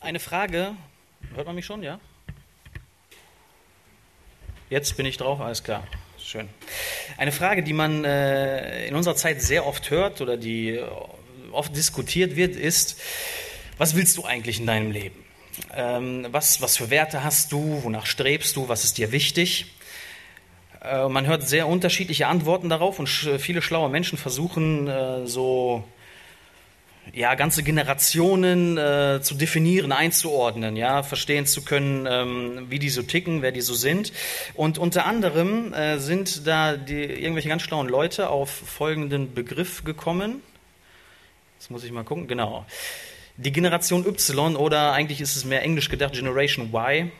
Eine Frage, hört man mich schon, ja? Jetzt bin ich drauf, alles klar. Schön. Eine Frage, die man äh, in unserer Zeit sehr oft hört oder die oft diskutiert wird, ist, was willst du eigentlich in deinem Leben? Ähm, was, was für Werte hast du? Wonach strebst du? Was ist dir wichtig? Äh, man hört sehr unterschiedliche Antworten darauf und sch viele schlaue Menschen versuchen äh, so ja, ganze Generationen äh, zu definieren, einzuordnen, ja, verstehen zu können, ähm, wie die so ticken, wer die so sind. Und unter anderem äh, sind da die, irgendwelche ganz schlauen Leute auf folgenden Begriff gekommen. Jetzt muss ich mal gucken, genau. Die Generation Y oder eigentlich ist es mehr englisch gedacht, Generation Y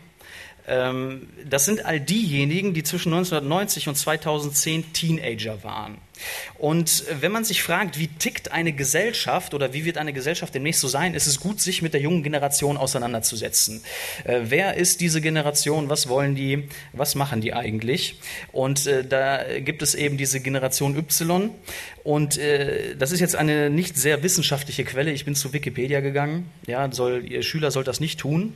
das sind all diejenigen, die zwischen 1990 und 2010 Teenager waren. Und wenn man sich fragt, wie tickt eine Gesellschaft oder wie wird eine Gesellschaft demnächst so sein, ist es gut, sich mit der jungen Generation auseinanderzusetzen. Äh, wer ist diese Generation? Was wollen die? Was machen die eigentlich? Und äh, da gibt es eben diese Generation Y. Und äh, das ist jetzt eine nicht sehr wissenschaftliche Quelle. Ich bin zu Wikipedia gegangen. Ja, soll, ihr Schüler soll das nicht tun.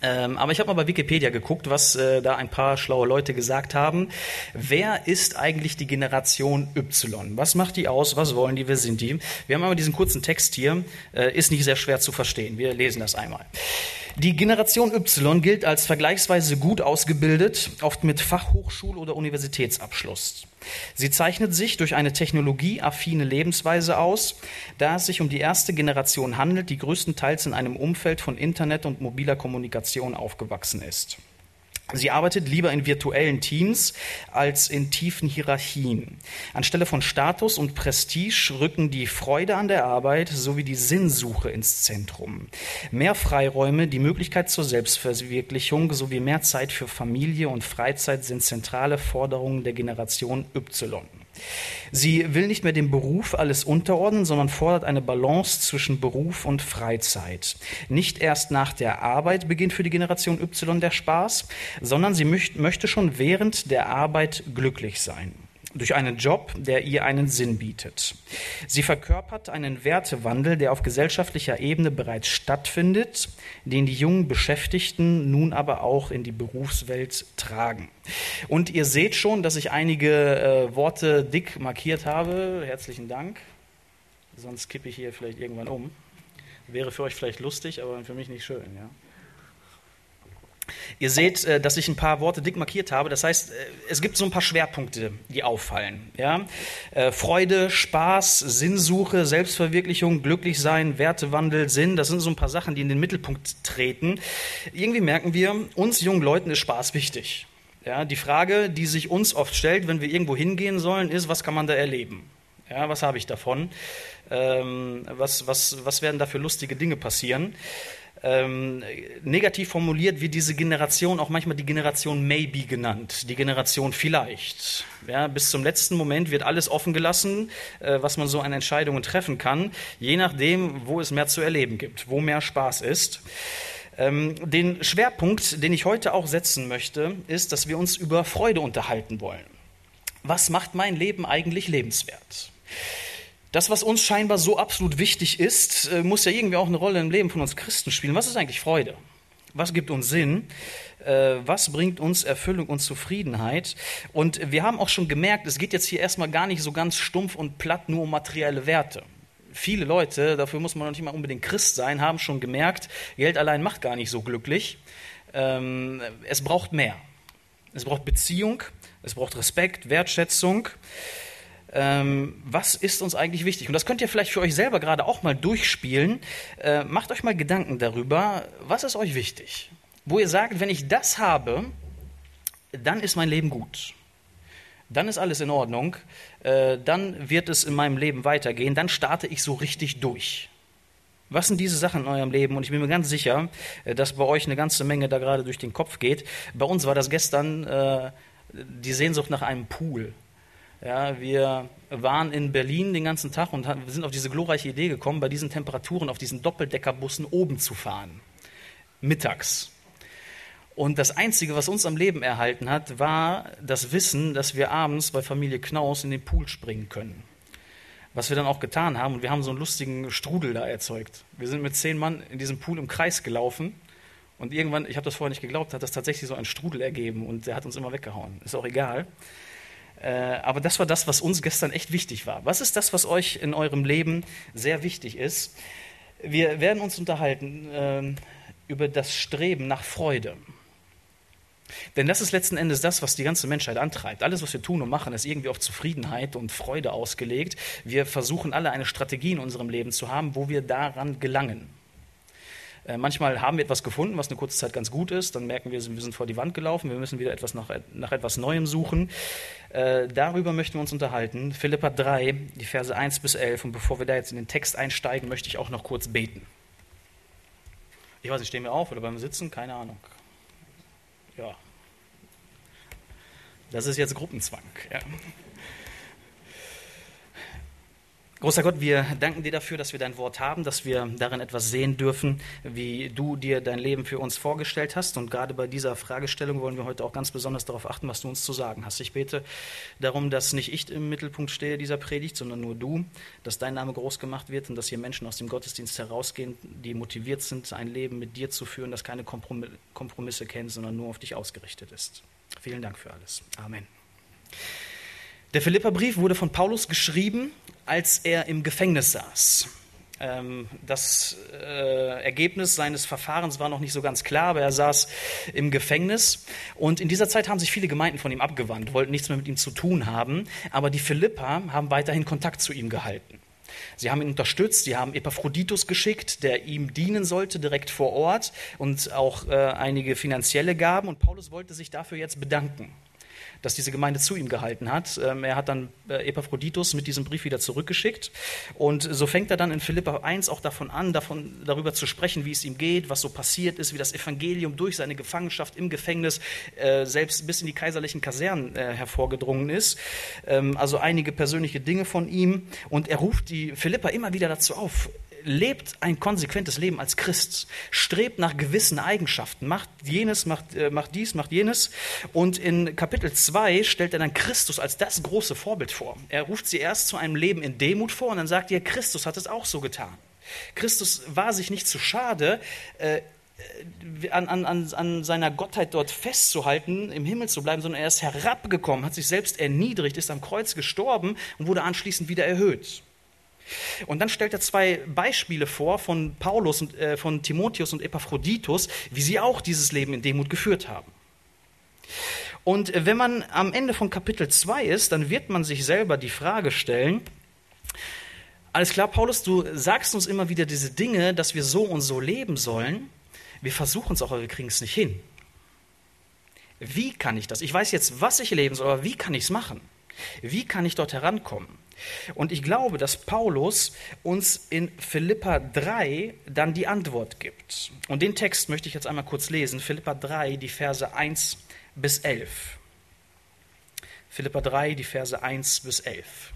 Ähm, aber ich habe mal bei Wikipedia geguckt, was äh, da ein paar schlaue Leute gesagt haben. Wer ist eigentlich die Generation Y? Was macht die aus? Was wollen die? Wer sind die? Wir haben einmal diesen kurzen Text hier. Äh, ist nicht sehr schwer zu verstehen. Wir lesen das einmal. Die Generation Y gilt als vergleichsweise gut ausgebildet, oft mit Fachhochschul- oder Universitätsabschluss. Sie zeichnet sich durch eine technologieaffine Lebensweise aus, da es sich um die erste Generation handelt, die größtenteils in einem Umfeld von Internet und mobiler Kommunikation aufgewachsen ist. Sie arbeitet lieber in virtuellen Teams als in tiefen Hierarchien. Anstelle von Status und Prestige rücken die Freude an der Arbeit sowie die Sinnsuche ins Zentrum. Mehr Freiräume, die Möglichkeit zur Selbstverwirklichung sowie mehr Zeit für Familie und Freizeit sind zentrale Forderungen der Generation Y. Sie will nicht mehr dem Beruf alles unterordnen, sondern fordert eine Balance zwischen Beruf und Freizeit. Nicht erst nach der Arbeit beginnt für die Generation Y der Spaß, sondern sie möchte schon während der Arbeit glücklich sein durch einen Job, der ihr einen Sinn bietet. Sie verkörpert einen Wertewandel, der auf gesellschaftlicher Ebene bereits stattfindet, den die jungen Beschäftigten nun aber auch in die Berufswelt tragen. Und ihr seht schon, dass ich einige äh, Worte dick markiert habe. Herzlichen Dank. Sonst kippe ich hier vielleicht irgendwann um. Wäre für euch vielleicht lustig, aber für mich nicht schön. Ja? Ihr seht, äh, dass ich ein paar Worte dick markiert habe. Das heißt, äh, es gibt so ein paar Schwerpunkte, die auffallen. Ja? Äh, Freude, Spaß, Sinnsuche, Selbstverwirklichung, Glücklichsein, Wertewandel, Sinn. Das sind so ein paar Sachen, die in den Mittelpunkt treten. Irgendwie merken wir, uns jungen Leuten ist Spaß wichtig. Ja, die Frage, die sich uns oft stellt, wenn wir irgendwo hingehen sollen, ist, was kann man da erleben? Ja, was habe ich davon? Ähm, was, was, was werden da für lustige Dinge passieren? Ähm, negativ formuliert wird diese Generation auch manchmal die Generation Maybe genannt, die Generation vielleicht. Ja, bis zum letzten Moment wird alles offen gelassen, äh, was man so an Entscheidungen treffen kann, je nachdem, wo es mehr zu erleben gibt, wo mehr Spaß ist. Ähm, den Schwerpunkt, den ich heute auch setzen möchte, ist, dass wir uns über Freude unterhalten wollen. Was macht mein Leben eigentlich lebenswert? Das, was uns scheinbar so absolut wichtig ist, äh, muss ja irgendwie auch eine Rolle im Leben von uns Christen spielen. Was ist eigentlich Freude? Was gibt uns Sinn? Äh, was bringt uns Erfüllung und Zufriedenheit? Und wir haben auch schon gemerkt, es geht jetzt hier erstmal gar nicht so ganz stumpf und platt nur um materielle Werte. Viele Leute, dafür muss man noch nicht mal unbedingt Christ sein, haben schon gemerkt, Geld allein macht gar nicht so glücklich. Ähm, es braucht mehr. Es braucht Beziehung, es braucht Respekt, Wertschätzung ähm, was ist uns eigentlich wichtig? Und das könnt ihr vielleicht für euch selber gerade auch mal durchspielen. Äh, macht euch mal Gedanken darüber, was ist euch wichtig? Wo ihr sagt, wenn ich das habe, dann ist mein Leben gut. Dann ist alles in Ordnung. Äh, dann wird es in meinem Leben weitergehen. Dann starte ich so richtig durch. Was sind diese Sachen in eurem Leben? Und ich bin mir ganz sicher, äh, dass bei euch eine ganze Menge da gerade durch den Kopf geht. Bei uns war das gestern äh, die Sehnsucht nach einem Pool. Ja, wir waren in Berlin den ganzen Tag und sind auf diese glorreiche Idee gekommen, bei diesen Temperaturen auf diesen Doppeldeckerbussen oben zu fahren. Mittags. Und das Einzige, was uns am Leben erhalten hat, war das Wissen, dass wir abends bei Familie Knaus in den Pool springen können. Was wir dann auch getan haben, und wir haben so einen lustigen Strudel da erzeugt. Wir sind mit zehn Mann in diesem Pool im Kreis gelaufen und irgendwann, ich habe das vorher nicht geglaubt, hat das tatsächlich so einen Strudel ergeben und der hat uns immer weggehauen. Ist auch egal. Äh, aber das war das, was uns gestern echt wichtig war. Was ist das, was euch in eurem Leben sehr wichtig ist? Wir werden uns unterhalten äh, über das Streben nach Freude. Denn das ist letzten Endes das, was die ganze Menschheit antreibt. Alles, was wir tun und machen, ist irgendwie auf Zufriedenheit und Freude ausgelegt. Wir versuchen alle eine Strategie in unserem Leben zu haben, wo wir daran gelangen. Äh, manchmal haben wir etwas gefunden, was eine kurze Zeit ganz gut ist. Dann merken wir, wir sind vor die Wand gelaufen. Wir müssen wieder etwas nach, nach etwas Neuem suchen. Äh, darüber möchten wir uns unterhalten. Philippa 3, die Verse 1 bis 11. Und bevor wir da jetzt in den Text einsteigen, möchte ich auch noch kurz beten. Ich weiß nicht, stehen wir auf oder beim Sitzen? Keine Ahnung. Ja. Das ist jetzt Gruppenzwang. Ja. Großer Gott, wir danken dir dafür, dass wir dein Wort haben, dass wir darin etwas sehen dürfen, wie du dir dein Leben für uns vorgestellt hast. Und gerade bei dieser Fragestellung wollen wir heute auch ganz besonders darauf achten, was du uns zu sagen hast. Ich bete darum, dass nicht ich im Mittelpunkt stehe dieser Predigt, sondern nur du, dass dein Name groß gemacht wird und dass hier Menschen aus dem Gottesdienst herausgehen, die motiviert sind, ein Leben mit dir zu führen, das keine Kompromisse kennt, sondern nur auf dich ausgerichtet ist. Vielen Dank für alles. Amen. Der Philipperbrief wurde von Paulus geschrieben, als er im Gefängnis saß. Ähm, das äh, Ergebnis seines Verfahrens war noch nicht so ganz klar, aber er saß im Gefängnis. Und in dieser Zeit haben sich viele Gemeinden von ihm abgewandt, wollten nichts mehr mit ihm zu tun haben. Aber die Philipper haben weiterhin Kontakt zu ihm gehalten. Sie haben ihn unterstützt, sie haben Epaphroditus geschickt, der ihm dienen sollte direkt vor Ort und auch äh, einige finanzielle Gaben. Und Paulus wollte sich dafür jetzt bedanken dass diese Gemeinde zu ihm gehalten hat. Ähm, er hat dann äh, Epaphroditus mit diesem Brief wieder zurückgeschickt. Und so fängt er dann in Philippa 1 auch davon an, davon, darüber zu sprechen, wie es ihm geht, was so passiert ist, wie das Evangelium durch seine Gefangenschaft im Gefängnis äh, selbst bis in die kaiserlichen Kasernen äh, hervorgedrungen ist. Ähm, also einige persönliche Dinge von ihm. Und er ruft die Philippa immer wieder dazu auf, lebt ein konsequentes Leben als Christ, strebt nach gewissen Eigenschaften, macht jenes, macht, äh, macht dies, macht jenes. Und in Kapitel 2 stellt er dann Christus als das große Vorbild vor. Er ruft sie erst zu einem Leben in Demut vor und dann sagt er, Christus hat es auch so getan. Christus war sich nicht zu schade, äh, an, an, an, seiner Gottheit dort festzuhalten, im Himmel zu bleiben, sondern er ist herabgekommen, hat sich selbst erniedrigt, ist am Kreuz gestorben und wurde anschließend wieder erhöht. Und dann stellt er zwei Beispiele vor von Paulus und äh, von Timotheus und Epaphroditus, wie sie auch dieses Leben in Demut geführt haben. Und wenn man am Ende von Kapitel 2 ist, dann wird man sich selber die Frage stellen, alles klar, Paulus, du sagst uns immer wieder diese Dinge, dass wir so und so leben sollen. Wir versuchen es auch, aber wir kriegen es nicht hin. Wie kann ich das? Ich weiß jetzt, was ich leben soll, aber wie kann ich es machen? Wie kann ich dort herankommen? Und ich glaube, dass Paulus uns in Philippa 3 dann die Antwort gibt. Und den Text möchte ich jetzt einmal kurz lesen. Philippa 3, die Verse 1 bis 11. Philippa 3, die Verse 1 bis 11.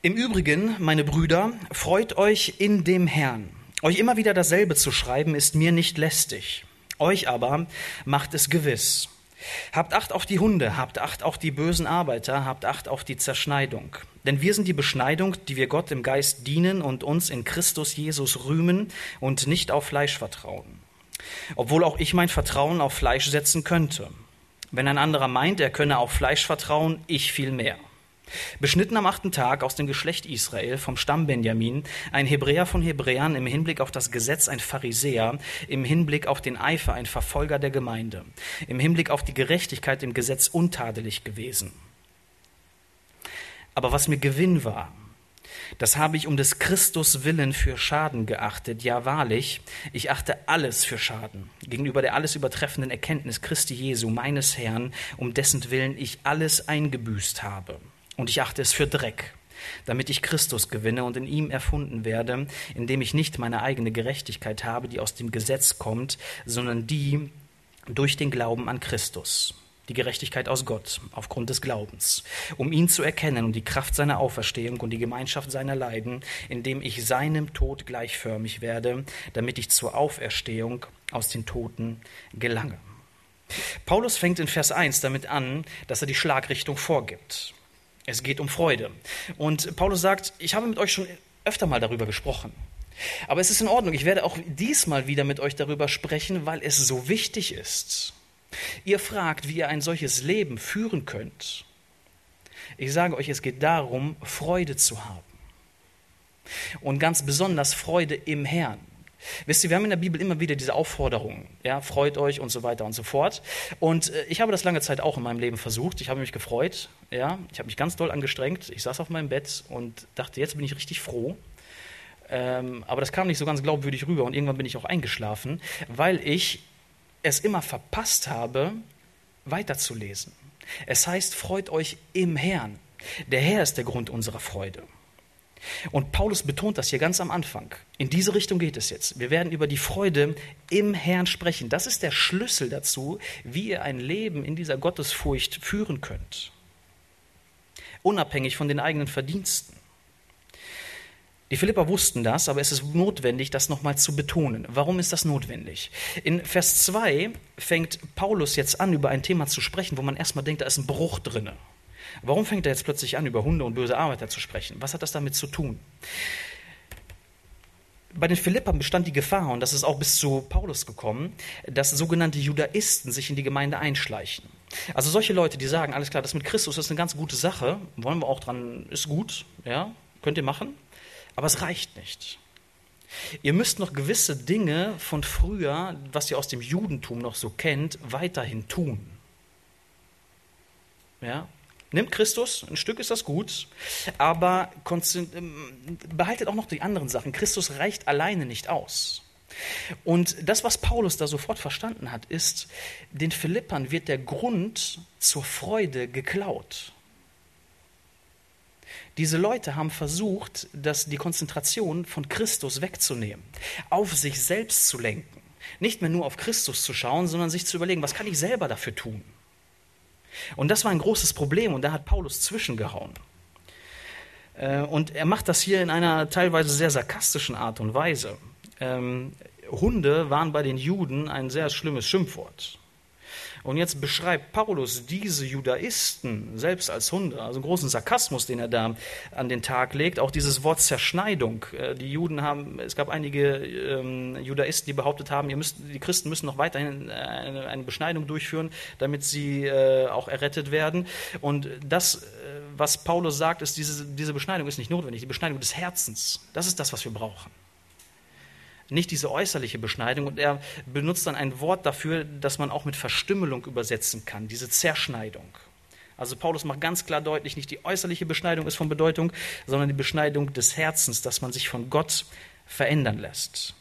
Im Übrigen, meine Brüder, freut euch in dem Herrn. Euch immer wieder dasselbe zu schreiben, ist mir nicht lästig. Euch aber macht es gewiss. Habt Acht auf die Hunde, habt Acht auf die bösen Arbeiter, habt Acht auf die Zerschneidung. Denn wir sind die Beschneidung, die wir Gott im Geist dienen und uns in Christus Jesus rühmen und nicht auf Fleisch vertrauen. Obwohl auch ich mein Vertrauen auf Fleisch setzen könnte. Wenn ein anderer meint, er könne auf Fleisch vertrauen, ich viel mehr. Beschnitten am achten Tag aus dem Geschlecht Israel, vom Stamm Benjamin, ein Hebräer von Hebräern, im Hinblick auf das Gesetz ein Pharisäer, im Hinblick auf den Eifer ein Verfolger der Gemeinde, im Hinblick auf die Gerechtigkeit im Gesetz untadelig gewesen. Aber was mir Gewinn war, das habe ich um des Christus willen für Schaden geachtet. Ja, wahrlich, ich achte alles für Schaden gegenüber der alles übertreffenden Erkenntnis Christi Jesu, meines Herrn, um dessen Willen ich alles eingebüßt habe und ich achte es für Dreck, damit ich Christus gewinne und in ihm erfunden werde, indem ich nicht meine eigene Gerechtigkeit habe, die aus dem Gesetz kommt, sondern die durch den Glauben an Christus. Die Gerechtigkeit aus Gott aufgrund des Glaubens, um ihn zu erkennen und die Kraft seiner Auferstehung und die Gemeinschaft seiner Leiden, indem ich seinem Tod gleichförmig werde, damit ich zur Auferstehung aus den Toten gelange. Paulus fängt in Vers 1 damit an, dass er die Schlagrichtung vorgibt. Es geht um Freude. Und Paulus sagt, ich habe mit euch schon öfter mal darüber gesprochen. Aber es ist in Ordnung, ich werde auch diesmal wieder mit euch darüber sprechen, weil es so wichtig ist. Ihr fragt, wie ihr ein solches Leben führen könnt. Ich sage euch, es geht darum, Freude zu haben. Und ganz besonders Freude im Herrn. Wisst ihr, wir haben in der Bibel immer wieder diese Aufforderungen, ja, freut euch und so weiter und so fort. Und äh, ich habe das lange Zeit auch in meinem Leben versucht. Ich habe mich gefreut, ja, ich habe mich ganz doll angestrengt. Ich saß auf meinem Bett und dachte, jetzt bin ich richtig froh. Ähm, aber das kam nicht so ganz glaubwürdig rüber und irgendwann bin ich auch eingeschlafen, weil ich es immer verpasst habe, weiterzulesen. Es heißt, freut euch im Herrn. Der Herr ist der Grund unserer Freude. Und Paulus betont das hier ganz am Anfang. In diese Richtung geht es jetzt. Wir werden über die Freude im Herrn sprechen. Das ist der Schlüssel dazu, wie ihr ein Leben in dieser Gottesfurcht führen könnt. Unabhängig von den eigenen Verdiensten. Die Philipper wussten das, aber es ist notwendig, das nochmal zu betonen. Warum ist das notwendig? In Vers 2 fängt Paulus jetzt an, über ein Thema zu sprechen, wo man erstmal denkt, da ist ein Bruch drinne. Warum fängt er jetzt plötzlich an, über Hunde und böse Arbeiter zu sprechen? Was hat das damit zu tun? Bei den Philippern bestand die Gefahr, und das ist auch bis zu Paulus gekommen, dass sogenannte Judaisten sich in die Gemeinde einschleichen. Also solche Leute, die sagen, alles klar, das mit Christus ist eine ganz gute Sache, wollen wir auch dran, ist gut, ja, könnt ihr machen, aber es reicht nicht. Ihr müsst noch gewisse Dinge von früher, was ihr aus dem Judentum noch so kennt, weiterhin tun. Ja, Nimmt Christus, ein Stück ist das gut, aber ähm, behaltet auch noch die anderen Sachen. Christus reicht alleine nicht aus. Und das, was Paulus da sofort verstanden hat, ist, den Philippern wird der Grund zur Freude geklaut. Diese Leute haben versucht, das, die Konzentration von Christus wegzunehmen, auf sich selbst zu lenken. Nicht mehr nur auf Christus zu schauen, sondern sich zu überlegen, was kann ich selber dafür tun? Und das war ein großes Problem und da hat Paulus zwischengehauen. Äh, und er macht das hier in einer teilweise sehr sarkastischen Art und Weise. Ähm, Hunde waren bei den Juden ein sehr schlimmes Schimpfwort. Und jetzt beschreibt Paulus diese Judaisten selbst als Hunde, also einen großen Sarkasmus, den er da an den Tag legt. Auch dieses Wort Zerschneidung. Äh, die Juden haben, es gab einige ähm, Judaisten, die behauptet haben, müsst, die Christen müssen noch weiterhin eine, eine Beschneidung durchführen, damit sie äh, auch errettet werden. Und das, äh, was Paulus sagt, ist, diese, diese Beschneidung ist nicht notwendig. Die Beschneidung des Herzens, das ist das, was wir brauchen nicht diese äußerliche Beschneidung. Und er benutzt dann ein Wort dafür, das man auch mit Verstümmelung übersetzen kann, diese Zerschneidung. Also Paulus macht ganz klar deutlich, nicht die äußerliche Beschneidung ist von Bedeutung, sondern die Beschneidung des Herzens, dass man sich von Gott verändern lässt.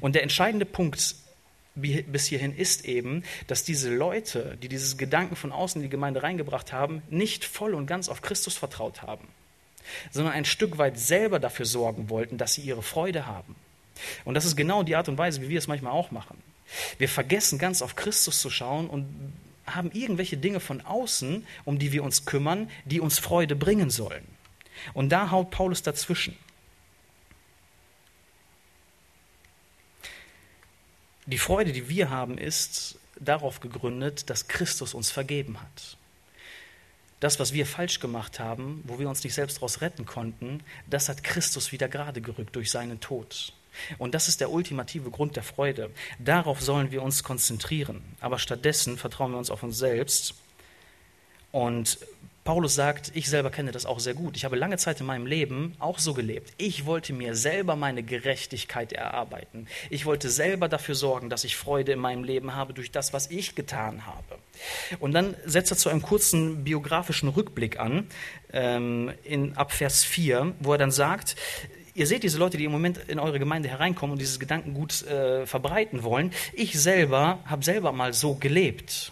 Und der entscheidende Punkt bis hierhin ist eben, dass diese Leute, die dieses Gedanken von außen in die Gemeinde reingebracht haben, nicht voll und ganz auf Christus vertraut haben, sondern ein Stück weit selber dafür sorgen wollten, dass sie ihre Freude haben. Und das ist genau die Art und Weise, wie wir es manchmal auch machen. Wir vergessen ganz auf Christus zu schauen und haben irgendwelche Dinge von außen, um die wir uns kümmern, die uns Freude bringen sollen. Und da haut Paulus dazwischen. Die Freude, die wir haben, ist darauf gegründet, dass Christus uns vergeben hat. Das, was wir falsch gemacht haben, wo wir uns nicht selbst daraus retten konnten, das hat Christus wieder gerade gerückt durch seinen Tod. Und das ist der ultimative Grund der Freude. Darauf sollen wir uns konzentrieren. Aber stattdessen vertrauen wir uns auf uns selbst. Und Paulus sagt, ich selber kenne das auch sehr gut. Ich habe lange Zeit in meinem Leben auch so gelebt. Ich wollte mir selber meine Gerechtigkeit erarbeiten. Ich wollte selber dafür sorgen, dass ich Freude in meinem Leben habe durch das, was ich getan habe. Und dann setzt er zu einem kurzen biografischen Rückblick an, ähm, in, ab Vers 4, wo er dann sagt, Ihr seht diese Leute, die im Moment in eure Gemeinde hereinkommen und dieses Gedankengut äh, verbreiten wollen. Ich selber habe selber mal so gelebt.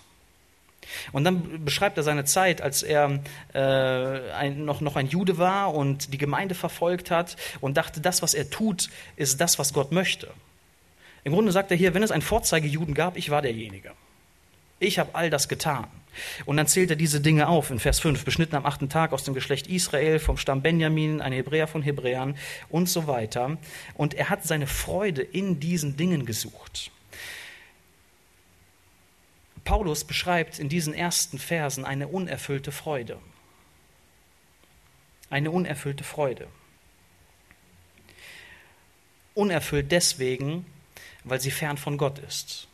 Und dann beschreibt er seine Zeit, als er äh, ein, noch, noch ein Jude war und die Gemeinde verfolgt hat und dachte, das, was er tut, ist das, was Gott möchte. Im Grunde sagt er hier, wenn es einen Vorzeigejuden gab, ich war derjenige. Ich habe all das getan. Und dann zählt er diese Dinge auf in Vers 5, beschnitten am achten Tag aus dem Geschlecht Israel, vom Stamm Benjamin, ein Hebräer von Hebräern und so weiter. Und er hat seine Freude in diesen Dingen gesucht. Paulus beschreibt in diesen ersten Versen eine unerfüllte Freude. Eine unerfüllte Freude. Unerfüllt deswegen, weil sie fern von Gott ist,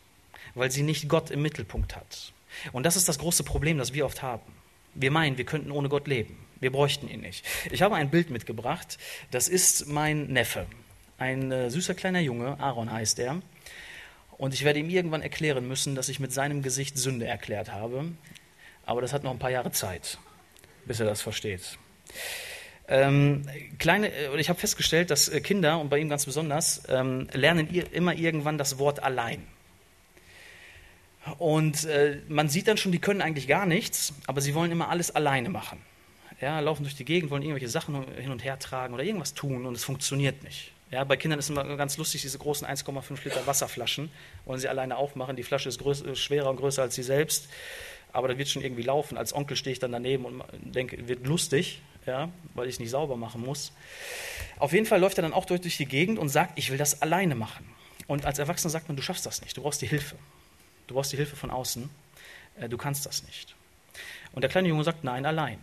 weil sie nicht Gott im Mittelpunkt hat. Und das ist das große Problem, das wir oft haben. Wir meinen, wir könnten ohne Gott leben. Wir bräuchten ihn nicht. Ich habe ein Bild mitgebracht. Das ist mein Neffe. Ein äh, süßer kleiner Junge, Aaron heißt er. Und ich werde ihm irgendwann erklären müssen, dass ich mit seinem Gesicht Sünde erklärt habe. Aber das hat noch ein paar Jahre Zeit, bis er das versteht. Ähm, kleine, äh, ich habe festgestellt, dass äh, Kinder, und bei ihm ganz besonders, ähm, lernen immer irgendwann das Wort allein. Und äh, man sieht dann schon, die können eigentlich gar nichts, aber sie wollen immer alles alleine machen. Ja, laufen durch die Gegend, wollen irgendwelche Sachen hin und her tragen oder irgendwas tun und es funktioniert nicht. Ja, bei Kindern ist immer ganz lustig, diese großen 1,5 Liter Wasserflaschen wollen sie alleine aufmachen. Die Flasche ist größer, schwerer und größer als sie selbst, aber da wird schon irgendwie laufen. Als Onkel stehe ich dann daneben und denke, wird lustig, ja, weil ich es nicht sauber machen muss. Auf jeden Fall läuft er dann auch durch, durch die Gegend und sagt, ich will das alleine machen. Und als Erwachsener sagt man, du schaffst das nicht, du brauchst die Hilfe. Du brauchst die Hilfe von außen, äh, du kannst das nicht. Und der kleine Junge sagt, nein, allein.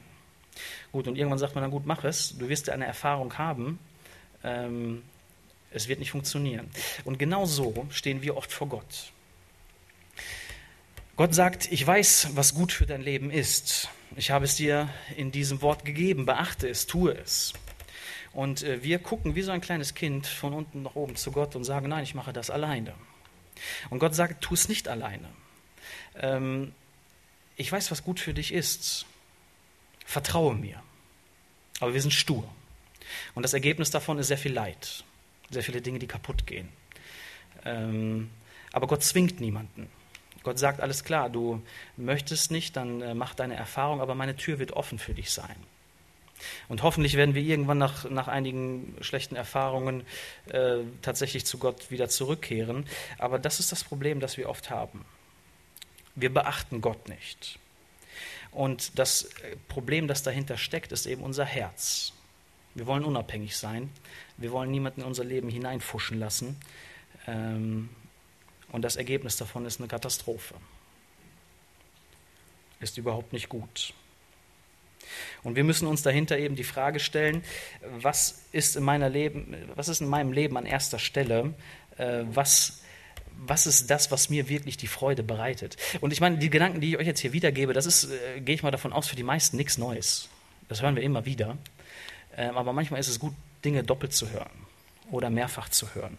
Gut, und irgendwann sagt man dann, gut, mach es, du wirst eine Erfahrung haben, ähm, es wird nicht funktionieren. Und genau so stehen wir oft vor Gott. Gott sagt, ich weiß, was gut für dein Leben ist. Ich habe es dir in diesem Wort gegeben. Beachte es, tue es. Und äh, wir gucken wie so ein kleines Kind von unten nach oben zu Gott und sagen, nein, ich mache das alleine. Und Gott sagt, tu es nicht alleine. Ähm, ich weiß, was gut für dich ist. Vertraue mir. Aber wir sind stur. Und das Ergebnis davon ist sehr viel Leid, sehr viele Dinge, die kaputt gehen. Ähm, aber Gott zwingt niemanden. Gott sagt, alles klar, du möchtest nicht, dann äh, mach deine Erfahrung, aber meine Tür wird offen für dich sein. Und hoffentlich werden wir irgendwann nach, nach einigen schlechten Erfahrungen äh, tatsächlich zu Gott wieder zurückkehren. Aber das ist das Problem, das wir oft haben. Wir beachten Gott nicht. Und das äh, Problem, das dahinter steckt, ist eben unser Herz. Wir wollen unabhängig sein. Wir wollen niemanden in unser Leben hineinfuschen lassen. Ähm, und das Ergebnis davon ist eine Katastrophe. Ist überhaupt nicht gut. Und wir müssen uns dahinter eben die Frage stellen, was ist in, meiner Leben, was ist in meinem Leben an erster Stelle? Äh, was, was ist das, was mir wirklich die Freude bereitet? Und ich meine, die Gedanken, die ich euch jetzt hier wiedergebe, das ist, äh, gehe ich mal davon aus, für die meisten nichts Neues. Das hören wir immer wieder. Ähm, aber manchmal ist es gut, Dinge doppelt zu hören oder mehrfach zu hören.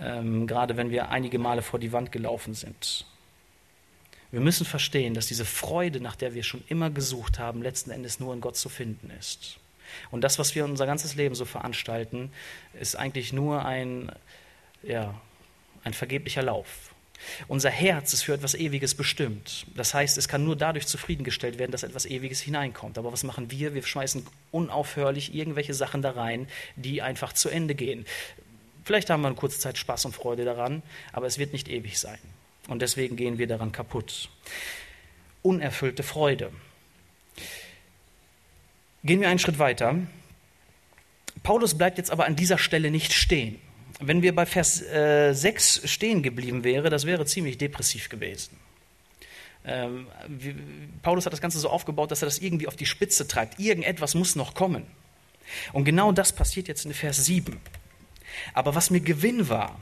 Ähm, gerade wenn wir einige Male vor die Wand gelaufen sind wir müssen verstehen, dass diese Freude, nach der wir schon immer gesucht haben, letzten Endes nur in Gott zu finden ist. Und das, was wir unser ganzes Leben so veranstalten, ist eigentlich nur ein, ja, ein vergeblicher Lauf. Unser Herz ist für etwas Ewiges bestimmt. Das heißt, es kann nur dadurch zufriedengestellt werden, dass etwas Ewiges hineinkommt. Aber was machen wir? Wir schmeißen unaufhörlich irgendwelche Sachen da rein, die einfach zu Ende gehen. Vielleicht haben wir eine kurze Zeit Spaß und Freude daran, aber es wird nicht ewig sein. Und deswegen gehen wir daran kaputt. Unerfüllte Freude. Gehen wir einen Schritt weiter. Paulus bleibt jetzt aber an dieser Stelle nicht stehen. Wenn wir bei Vers äh, 6 stehen geblieben wäre, das wäre ziemlich depressiv gewesen. Ähm, wie, Paulus hat das Ganze so aufgebaut, dass er das irgendwie auf die Spitze treibt. Irgendetwas muss noch kommen. Und genau das passiert jetzt in Vers 7. Aber was mir Gewinn war,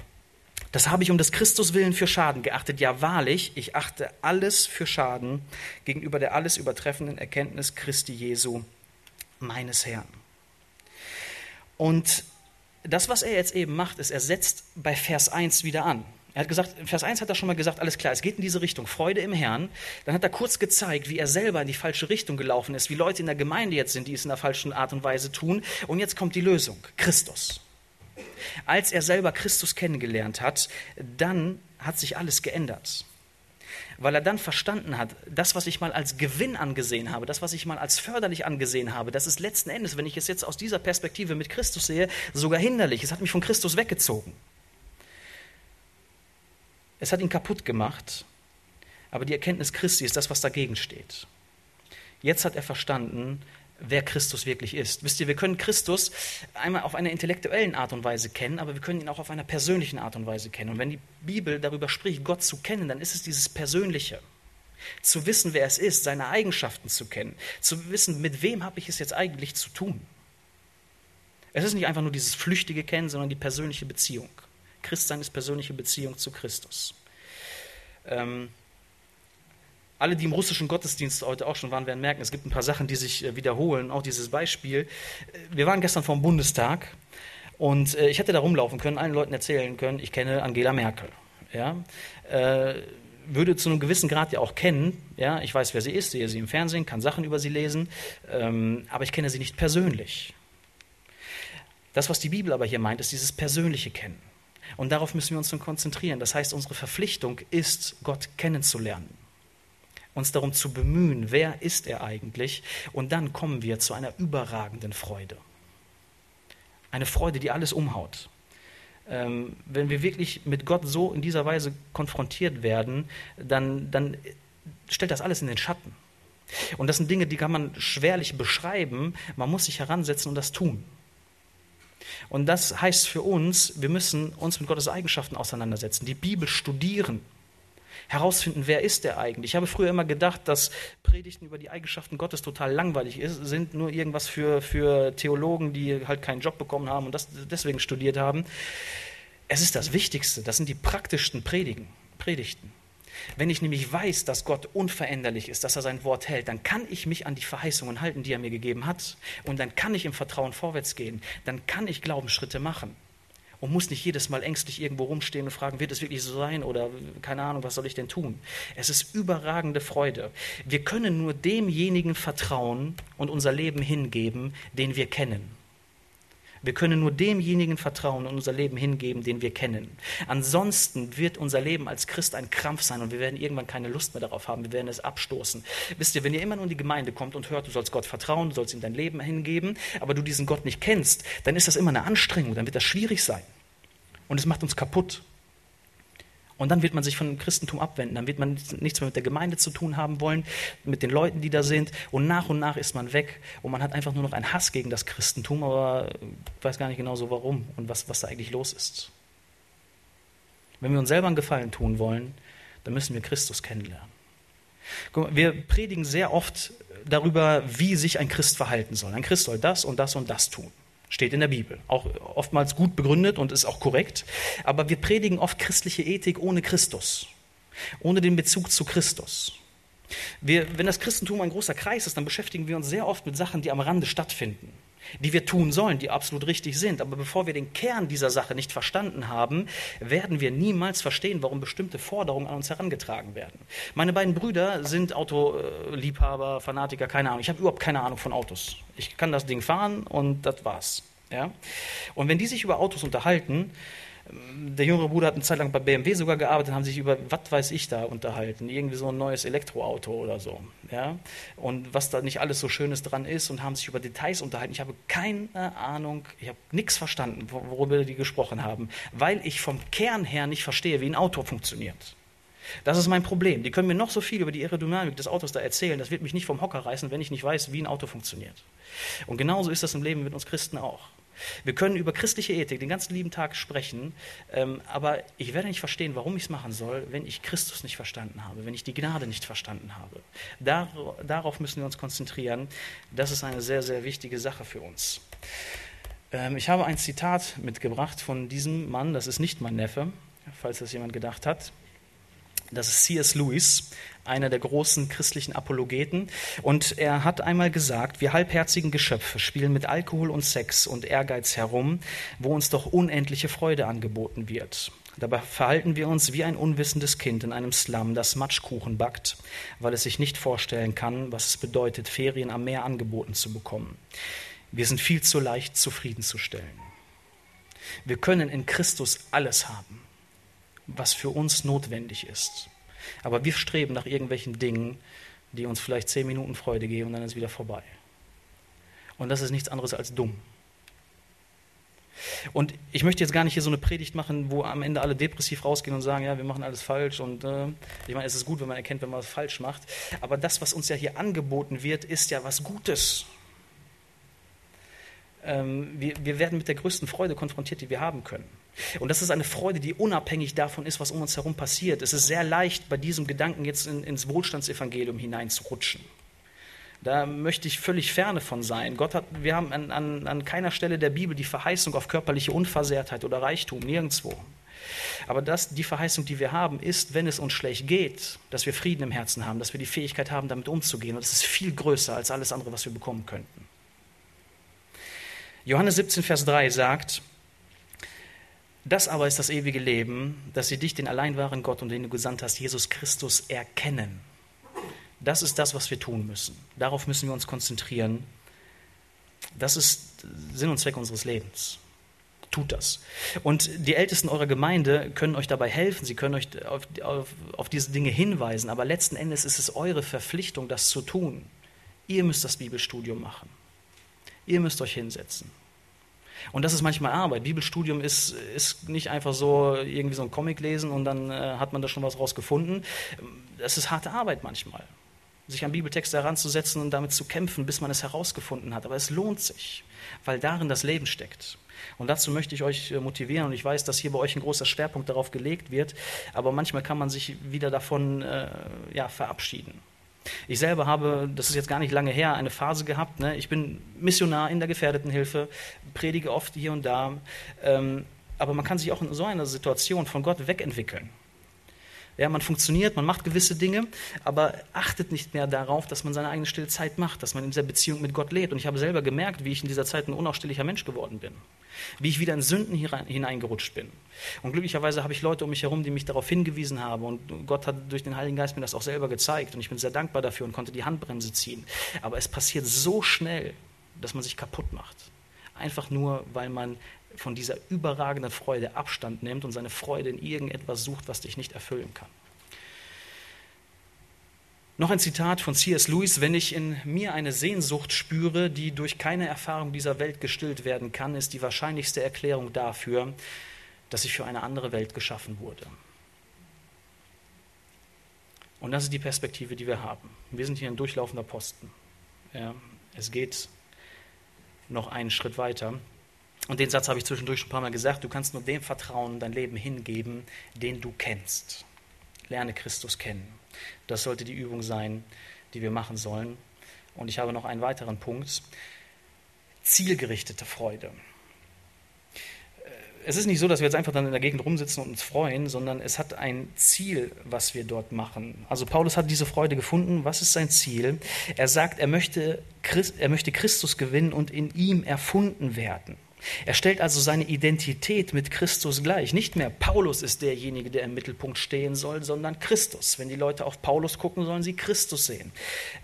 das habe ich um des Christus willen für Schaden geachtet. Ja, wahrlich, ich achte alles für Schaden gegenüber der alles übertreffenden Erkenntnis Christi Jesu, meines Herrn. Und das, was er jetzt eben macht, ist, er setzt bei Vers 1 wieder an. Er hat gesagt, in Vers 1 hat er schon mal gesagt, alles klar, es geht in diese Richtung, Freude im Herrn. Dann hat er kurz gezeigt, wie er selber in die falsche Richtung gelaufen ist, wie Leute in der Gemeinde jetzt sind, die es in der falschen Art und Weise tun. Und jetzt kommt die Lösung, Christus. Als er selber Christus kennengelernt hat, dann hat sich alles geändert. Weil er dann verstanden hat, das, was ich mal als Gewinn angesehen habe, das, was ich mal als förderlich angesehen habe, das ist letzten Endes, wenn ich es jetzt aus dieser Perspektive mit Christus sehe, sogar hinderlich. Es hat mich von Christus weggezogen. Es hat ihn kaputt gemacht, aber die Erkenntnis Christi ist das, was dagegen steht. Jetzt hat er verstanden, wer Christus wirklich ist. Wisst ihr, wir können Christus einmal auf einer intellektuellen Art und Weise kennen, aber wir können ihn auch auf einer persönlichen Art und Weise kennen. Und wenn die Bibel darüber spricht, Gott zu kennen, dann ist es dieses Persönliche. Zu wissen, wer es ist, seine Eigenschaften zu kennen, zu wissen, mit wem habe ich es jetzt eigentlich zu tun. Es ist nicht einfach nur dieses flüchtige Kennen, sondern die persönliche Beziehung. Christsein ist persönliche Beziehung zu Christus. Ähm, alle, die im russischen Gottesdienst heute auch schon waren, werden merken, es gibt ein paar Sachen, die sich äh, wiederholen. Auch dieses Beispiel. Äh, wir waren gestern vom Bundestag und äh, ich hätte da rumlaufen können, allen Leuten erzählen können, ich kenne Angela Merkel. Ja? Würde zu einem gewissen Grad ja auch kennen. Ja? Ich weiß, wer sie ist, sehe sie im Fernsehen, kann Sachen über sie lesen, ähm, aber ich kenne sie nicht persönlich. Das, was die Bibel aber hier meint, ist dieses persönliche Kennen. Und darauf müssen wir uns nun konzentrieren. Das heißt, unsere Verpflichtung ist, Gott kennenzulernen. Uns darum zu bemühen, wer ist er eigentlich? Und dann kommen wir zu einer überragenden Freude. Eine Freude, die alles umhaut. Ähm, wenn wir wirklich mit Gott so in dieser Weise konfrontiert werden, dann, dann stellt das alles in den Schatten. Und das sind Dinge, die kann man schwerlich beschreiben. Man muss sich heransetzen und das tun. Und das heißt für uns, wir müssen uns mit Gottes Eigenschaften auseinandersetzen, die Bibel studieren, herausfinden, wer ist der eigentlich. Ich habe früher immer gedacht, dass Predigten über die Eigenschaften Gottes total langweilig ist, sind nur irgendwas für, für Theologen, die halt keinen Job bekommen haben und das deswegen studiert haben. Es ist das Wichtigste, das sind die praktischsten Predigen, Predigten. Wenn ich nämlich weiß, dass Gott unveränderlich ist, dass er sein Wort hält, dann kann ich mich an die Verheißungen halten, die er mir gegeben hat. Und dann kann ich im Vertrauen vorwärts gehen. Dann kann ich Glaubensschritte machen. Und muss nicht jedes Mal ängstlich irgendwo rumstehen und fragen, wird es wirklich so sein oder keine Ahnung, was soll ich denn tun? Es ist überragende Freude. Wir können nur demjenigen vertrauen und unser Leben hingeben, den wir kennen. Wir können nur demjenigen vertrauen und unser Leben hingeben, den wir kennen. Ansonsten wird unser Leben als Christ ein Krampf sein und wir werden irgendwann keine Lust mehr darauf haben. Wir werden es abstoßen. Wisst ihr, wenn ihr immer nur in die Gemeinde kommt und hört, du sollst Gott vertrauen, du sollst ihm dein Leben hingeben, aber du diesen Gott nicht kennst, dann ist das immer eine Anstrengung, dann wird das schwierig sein. Und es macht uns kaputt. Und dann wird man sich von Christentum abwenden, dann wird man nichts mehr mit der Gemeinde zu tun haben wollen, mit den Leuten, die da sind. Und nach und nach ist man weg und man hat einfach nur noch einen Hass gegen das Christentum, aber weiß gar nicht genau so warum und was, was da eigentlich los ist. Wenn wir uns selber einen Gefallen tun wollen, dann müssen wir Christus kennenlernen. Wir predigen sehr oft darüber, wie sich ein Christ verhalten soll. Ein Christ soll das und das und das tun. Steht in der Bibel. Auch oftmals gut begründet und ist auch korrekt. Aber wir predigen oft christliche Ethik ohne Christus. Ohne den Bezug zu Christus. Wir, wenn das Christentum ein großer Kreis ist, dann beschäftigen wir uns sehr oft mit Sachen, die am Rande stattfinden, die wir tun sollen, die absolut richtig sind. Aber bevor wir den Kern dieser Sache nicht verstanden haben, werden wir niemals verstehen, warum bestimmte Forderungen an uns herangetragen werden. Meine beiden Brüder sind Autoliebhaber, Fanatiker, keine Ahnung. Ich habe überhaupt keine Ahnung von Autos. Ich kann das Ding fahren und das war's. Ja? Und wenn die sich über Autos unterhalten, der jüngere Bruder hat eine Zeit lang bei BMW sogar gearbeitet, haben sich über, was weiß ich da unterhalten, irgendwie so ein neues Elektroauto oder so, ja, und was da nicht alles so Schönes dran ist und haben sich über Details unterhalten. Ich habe keine Ahnung, ich habe nichts verstanden, worüber die gesprochen haben, weil ich vom Kern her nicht verstehe, wie ein Auto funktioniert. Das ist mein Problem. Die können mir noch so viel über die Aerodynamik des Autos da erzählen, das wird mich nicht vom Hocker reißen, wenn ich nicht weiß, wie ein Auto funktioniert. Und genauso ist das im Leben mit uns Christen auch. Wir können über christliche Ethik den ganzen lieben Tag sprechen, ähm, aber ich werde nicht verstehen, warum ich es machen soll, wenn ich Christus nicht verstanden habe, wenn ich die Gnade nicht verstanden habe. Dar darauf müssen wir uns konzentrieren. Das ist eine sehr, sehr wichtige Sache für uns. Ähm, ich habe ein Zitat mitgebracht von diesem Mann, das ist nicht mein Neffe, falls das jemand gedacht hat. Das ist C.S. Lewis, einer der großen christlichen Apologeten. Und er hat einmal gesagt, wir halbherzigen Geschöpfe spielen mit Alkohol und Sex und Ehrgeiz herum, wo uns doch unendliche Freude angeboten wird. Dabei verhalten wir uns wie ein unwissendes Kind in einem Slum, das Matschkuchen backt, weil es sich nicht vorstellen kann, was es bedeutet, Ferien am Meer angeboten zu bekommen. Wir sind viel zu leicht zufriedenzustellen. Wir können in Christus alles haben was für uns notwendig ist. Aber wir streben nach irgendwelchen Dingen, die uns vielleicht zehn Minuten Freude geben und dann ist wieder vorbei. Und das ist nichts anderes als dumm. Und ich möchte jetzt gar nicht hier so eine Predigt machen, wo am Ende alle depressiv rausgehen und sagen, ja, wir machen alles falsch. Und äh, ich meine, es ist gut, wenn man erkennt, wenn man was falsch macht. Aber das, was uns ja hier angeboten wird, ist ja was Gutes. Ähm, wir, wir werden mit der größten Freude konfrontiert, die wir haben können. Und das ist eine Freude, die unabhängig davon ist, was um uns herum passiert. Es ist sehr leicht, bei diesem Gedanken jetzt in, ins Wohlstandsevangelium hineinzurutschen. Da möchte ich völlig ferne von sein. Gott hat, wir haben an, an, an keiner Stelle der Bibel die Verheißung auf körperliche Unversehrtheit oder Reichtum, nirgendwo. Aber das, die Verheißung, die wir haben, ist, wenn es uns schlecht geht, dass wir Frieden im Herzen haben, dass wir die Fähigkeit haben, damit umzugehen. Und das ist viel größer als alles andere, was wir bekommen könnten. Johannes 17, Vers 3 sagt, das aber ist das ewige Leben, dass sie dich, den allein wahren Gott, um den du gesandt hast, Jesus Christus, erkennen das ist das, was wir tun müssen. Darauf müssen wir uns konzentrieren. Das ist Sinn und Zweck unseres Lebens. Tut das. Und die Ältesten eurer Gemeinde können euch dabei helfen, sie können euch auf, auf, auf diese Dinge hinweisen, aber letzten Endes ist es eure Verpflichtung, das zu tun. Ihr müsst das Bibelstudium machen. Ihr müsst euch hinsetzen. Und das ist manchmal Arbeit. Bibelstudium ist, ist nicht einfach so irgendwie so ein Comic lesen und dann äh, hat man da schon was rausgefunden. Das ist harte Arbeit manchmal sich an Bibeltexte heranzusetzen und damit zu kämpfen, bis man es herausgefunden hat. Aber es lohnt sich, weil darin das Leben steckt. Und dazu möchte ich euch äh, motivieren. Und ich weiß, dass hier bei euch ein großer Schwerpunkt darauf gelegt wird. Aber manchmal kann man sich wieder davon äh, ja, verabschieden. Ich selber habe, das ist jetzt gar nicht lange her, eine Phase gehabt. Ne? Ich bin Missionar in der Gefährdetenhilfe, predige oft hier und da. Ähm, aber man kann sich auch in so einer Situation von Gott wegentwickeln. Ja, man funktioniert, man macht gewisse Dinge, aber achtet nicht mehr darauf, dass man seine eigene stille Zeit macht, dass man in dieser Beziehung mit Gott lebt. Und ich habe selber gemerkt, wie ich in dieser Zeit ein unausstehlicher Mensch geworden bin. Wie ich wieder in Sünden hineingerutscht bin. Und glücklicherweise habe ich Leute um mich herum, die mich darauf hingewiesen haben. Und Gott hat durch den Heiligen Geist mir das auch selber gezeigt. Und ich bin sehr dankbar dafür und konnte die Handbremse ziehen. Aber es passiert so schnell, dass man sich kaputt macht. Einfach nur, weil man von dieser überragenden Freude Abstand nimmt und seine Freude in irgendetwas sucht, was dich nicht erfüllen kann. Noch ein Zitat von C.S. Lewis, wenn ich in mir eine Sehnsucht spüre, die durch keine Erfahrung dieser Welt gestillt werden kann, ist die wahrscheinlichste Erklärung dafür, dass ich für eine andere Welt geschaffen wurde. Und das ist die Perspektive, die wir haben. Wir sind hier ein durchlaufender Posten. Ja, es geht noch einen Schritt weiter. Und den Satz habe ich zwischendurch schon ein paar Mal gesagt, du kannst nur dem Vertrauen dein Leben hingeben, den du kennst. Lerne Christus kennen. Das sollte die Übung sein, die wir machen sollen. Und ich habe noch einen weiteren Punkt. Zielgerichtete Freude. Es ist nicht so, dass wir jetzt einfach dann in der Gegend rumsitzen und uns freuen, sondern es hat ein Ziel, was wir dort machen. Also Paulus hat diese Freude gefunden. Was ist sein Ziel? Er sagt, er möchte, er möchte Christus gewinnen und in ihm erfunden werden. Er stellt also seine Identität mit Christus gleich. Nicht mehr Paulus ist derjenige, der im Mittelpunkt stehen soll, sondern Christus. Wenn die Leute auf Paulus gucken, sollen sie Christus sehen.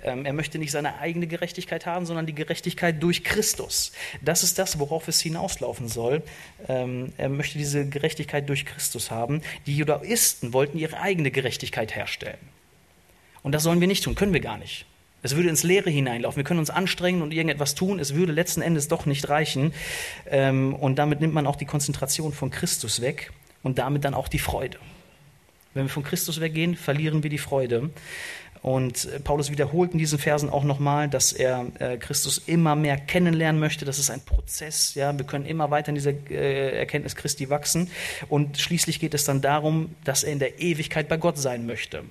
Ähm, er möchte nicht seine eigene Gerechtigkeit haben, sondern die Gerechtigkeit durch Christus. Das ist das, worauf es hinauslaufen soll. Ähm, er möchte diese Gerechtigkeit durch Christus haben. Die Judaisten wollten ihre eigene Gerechtigkeit herstellen. Und das sollen wir nicht tun, können wir gar nicht. Es würde ins Leere hineinlaufen. Wir können uns anstrengen und irgendetwas tun. Es würde letzten Endes doch nicht reichen. Ähm, und damit nimmt man auch die Konzentration von Christus weg und damit dann auch die Freude. Wenn wir von Christus weggehen, verlieren wir die Freude. Und äh, Paulus wiederholt in diesen Versen auch nochmal, dass er äh, Christus immer mehr kennenlernen möchte. Das ist ein Prozess. Ja, wir können immer weiter in dieser äh, Erkenntnis Christi wachsen. Und schließlich geht es dann darum, dass er in der Ewigkeit bei Gott sein möchte.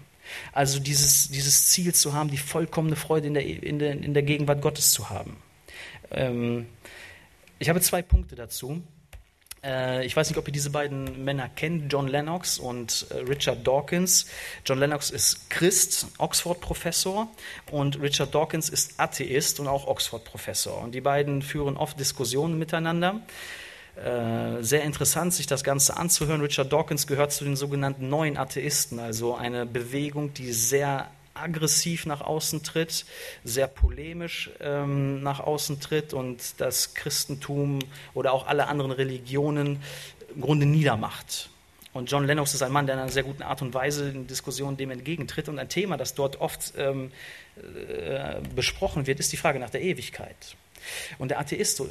Also dieses, dieses Ziel zu haben, die vollkommene Freude in der, in der, in der Gegenwart Gottes zu haben. Ähm, ich habe zwei Punkte dazu. Äh, ich weiß nicht, ob ihr diese beiden Männer kennt, John Lennox und äh, Richard Dawkins. John Lennox ist Christ, Oxford-Professor und Richard Dawkins ist Atheist und auch Oxford-Professor. Und die beiden führen oft Diskussionen miteinander. Äh, sehr interessant, sich das Ganze anzuhören. Richard Dawkins gehört zu den sogenannten neuen Atheisten, also eine Bewegung, die sehr aggressiv nach außen tritt, sehr polemisch ähm, nach außen tritt und das Christentum oder auch alle anderen Religionen im Grunde niedermacht. Und John Lennox ist ein Mann, der in einer sehr guten Art und Weise in Diskussionen dem entgegentritt. Und ein Thema, das dort oft ähm, äh, besprochen wird, ist die Frage nach der Ewigkeit. Und der Atheist,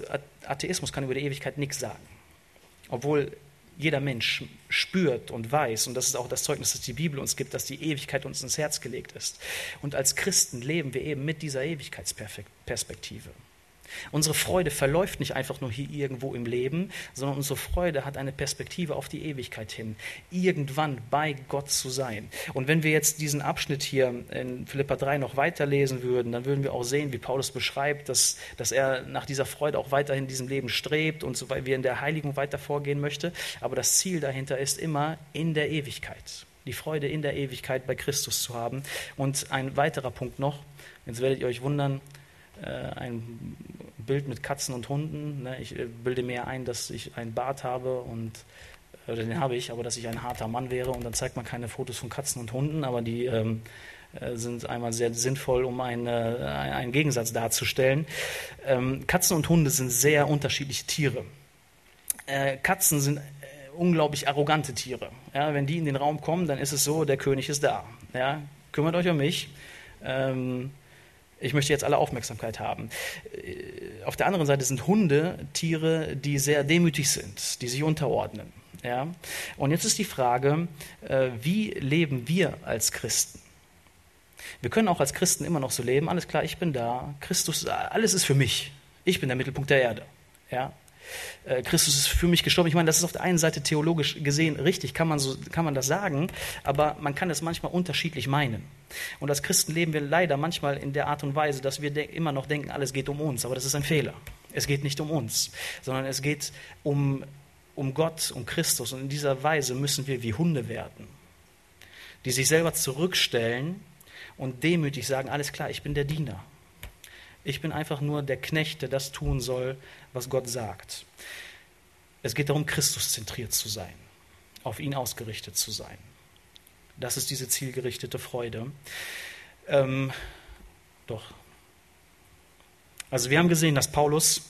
Atheismus kann über die Ewigkeit nichts sagen. Obwohl jeder Mensch spürt und weiß, und das ist auch das Zeugnis, das die Bibel uns gibt, dass die Ewigkeit uns ins Herz gelegt ist. Und als Christen leben wir eben mit dieser Ewigkeitsperspektive. Unsere Freude verläuft nicht einfach nur hier irgendwo im Leben, sondern unsere Freude hat eine Perspektive auf die Ewigkeit hin, irgendwann bei Gott zu sein. Und wenn wir jetzt diesen Abschnitt hier in Philippa 3 noch weiterlesen würden, dann würden wir auch sehen, wie Paulus beschreibt, dass, dass er nach dieser Freude auch weiterhin in diesem Leben strebt und so, weil wir in der Heiligung weiter vorgehen möchte. Aber das Ziel dahinter ist immer in der Ewigkeit. Die Freude in der Ewigkeit bei Christus zu haben. Und ein weiterer Punkt noch, jetzt werdet ihr euch wundern, ein Bild mit Katzen und Hunden. Ne? Ich äh, bilde mir ein, dass ich einen Bart habe und äh, oder den habe ich, aber dass ich ein harter Mann wäre und dann zeigt man keine Fotos von Katzen und Hunden, aber die ähm, sind einmal sehr sinnvoll, um eine, einen Gegensatz darzustellen. Ähm, Katzen und Hunde sind sehr unterschiedliche Tiere. Äh, Katzen sind unglaublich arrogante Tiere. Ja, wenn die in den Raum kommen, dann ist es so, der König ist da. Ja, kümmert euch um mich. Ähm, ich möchte jetzt alle Aufmerksamkeit haben. Auf der anderen Seite sind Hunde Tiere, die sehr demütig sind, die sich unterordnen. Ja? Und jetzt ist die Frage, äh, wie leben wir als Christen? Wir können auch als Christen immer noch so leben, alles klar, ich bin da, Christus, alles ist für mich. Ich bin der Mittelpunkt der Erde. Ja? Äh, Christus ist für mich gestorben. Ich meine, das ist auf der einen Seite theologisch gesehen richtig, kann man, so, kann man das sagen, aber man kann es manchmal unterschiedlich meinen. Und als Christen leben wir leider manchmal in der Art und Weise, dass wir immer noch denken, alles geht um uns, aber das ist ein Fehler. Es geht nicht um uns, sondern es geht um, um Gott, um Christus. Und in dieser Weise müssen wir wie Hunde werden, die sich selber zurückstellen und demütig sagen, alles klar, ich bin der Diener. Ich bin einfach nur der Knecht, der das tun soll, was Gott sagt. Es geht darum, Christus zentriert zu sein, auf ihn ausgerichtet zu sein. Das ist diese zielgerichtete Freude. Ähm, doch. Also wir haben gesehen, dass Paulus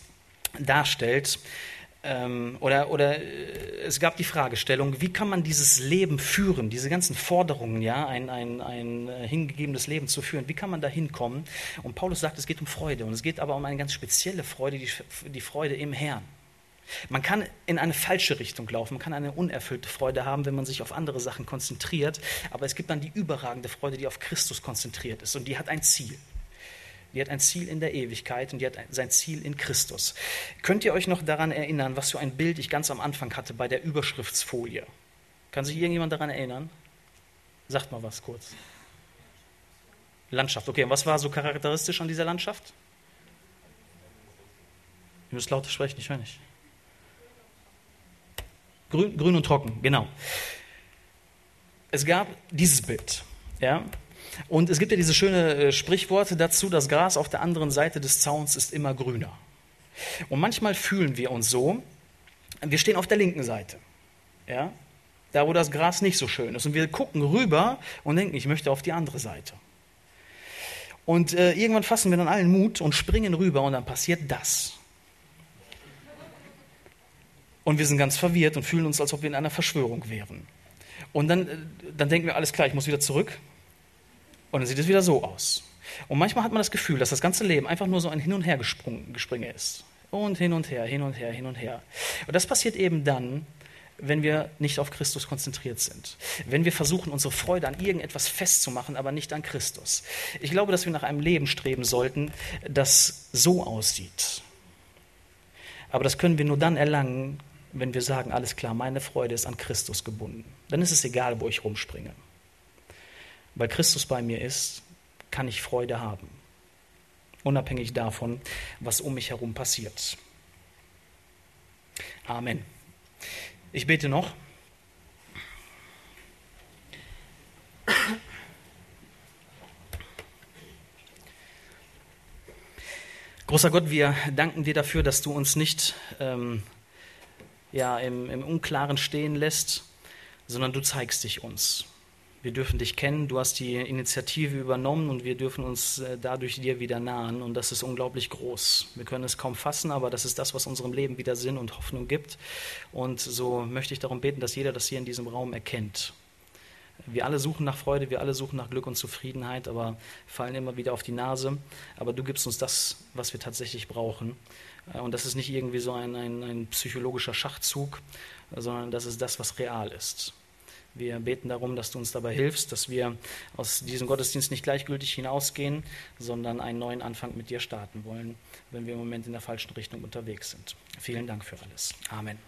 darstellt, ähm, oder, oder äh, es gab die Fragestellung, wie kann man dieses Leben führen, diese ganzen Forderungen, ja, ein, ein, ein äh, hingegebenes Leben zu führen, wie kann man da hinkommen? Und Paulus sagt, es geht um Freude und es geht aber um eine ganz spezielle Freude, die, die Freude im Herrn. Man kann in eine falsche Richtung laufen, man kann eine unerfüllte Freude haben, wenn man sich auf andere Sachen konzentriert, aber es gibt dann die überragende Freude, die auf Christus konzentriert ist und die hat ein Ziel. Die hat ein Ziel in der Ewigkeit und die hat sein Ziel in Christus. Könnt ihr euch noch daran erinnern, was für ein Bild ich ganz am Anfang hatte bei der Überschriftsfolie? Kann sich irgendjemand daran erinnern? Sagt mal was kurz. Landschaft, okay. Und was war so charakteristisch an dieser Landschaft? Ihr müsst lauter sprechen, ich höre nicht. Grün, grün und trocken, genau. Es gab dieses Bild. Ja? Und es gibt ja diese schöne äh, Sprichworte dazu, das Gras auf der anderen Seite des Zauns ist immer grüner. Und manchmal fühlen wir uns so, wir stehen auf der linken Seite, ja, da wo das Gras nicht so schön ist. Und wir gucken rüber und denken, ich möchte auf die andere Seite. Und äh, irgendwann fassen wir dann allen Mut und springen rüber und dann passiert das. Und wir sind ganz verwirrt und fühlen uns, als ob wir in einer Verschwörung wären. Und dann, äh, dann denken wir, alles klar, ich muss wieder zurück. Und dann sieht es wieder so aus. Und manchmal hat man das Gefühl, dass das ganze Leben einfach nur so ein Hin- und Hergespringe ist. Und hin und her, hin und her, hin und her. Und das passiert eben dann, wenn wir nicht auf Christus konzentriert sind. Wenn wir versuchen, unsere Freude an irgendetwas festzumachen, aber nicht an Christus. Ich glaube, dass wir nach einem Leben streben sollten, das so aussieht. Aber das können wir nur dann erlangen, wenn wir sagen, alles klar, meine Freude ist an Christus gebunden. Dann ist es egal, wo ich rumspringe weil Christus bei mir ist, kann ich Freude haben. Unabhängig davon, was um mich herum passiert. Amen. Ich bete noch. Großer Gott, wir danken dir dafür, dass du uns nicht ähm, ja, im, im Unklaren stehen lässt, sondern du zeigst dich uns. Wir dürfen dich kennen, du hast die Initiative übernommen und wir dürfen uns äh, dadurch dir wieder nahen und das ist unglaublich groß. Wir können es kaum fassen, aber das ist das, was unserem Leben wieder Sinn und Hoffnung gibt. Und so möchte ich darum beten, dass jeder das hier in diesem Raum erkennt. Wir alle suchen nach Freude, wir alle suchen nach Glück und Zufriedenheit, aber fallen immer wieder auf die Nase. Aber du gibst uns das, was wir tatsächlich brauchen. Äh, und das ist nicht irgendwie so ein, ein, ein psychologischer Schachzug, sondern das ist das, was real ist. Wir beten darum, dass du uns dabei hilfst, dass wir aus diesem Gottesdienst nicht gleichgültig hinausgehen, sondern einen neuen Anfang mit dir starten wollen, wenn wir im Moment in der falschen Richtung unterwegs sind. Vielen Dank für alles. Amen.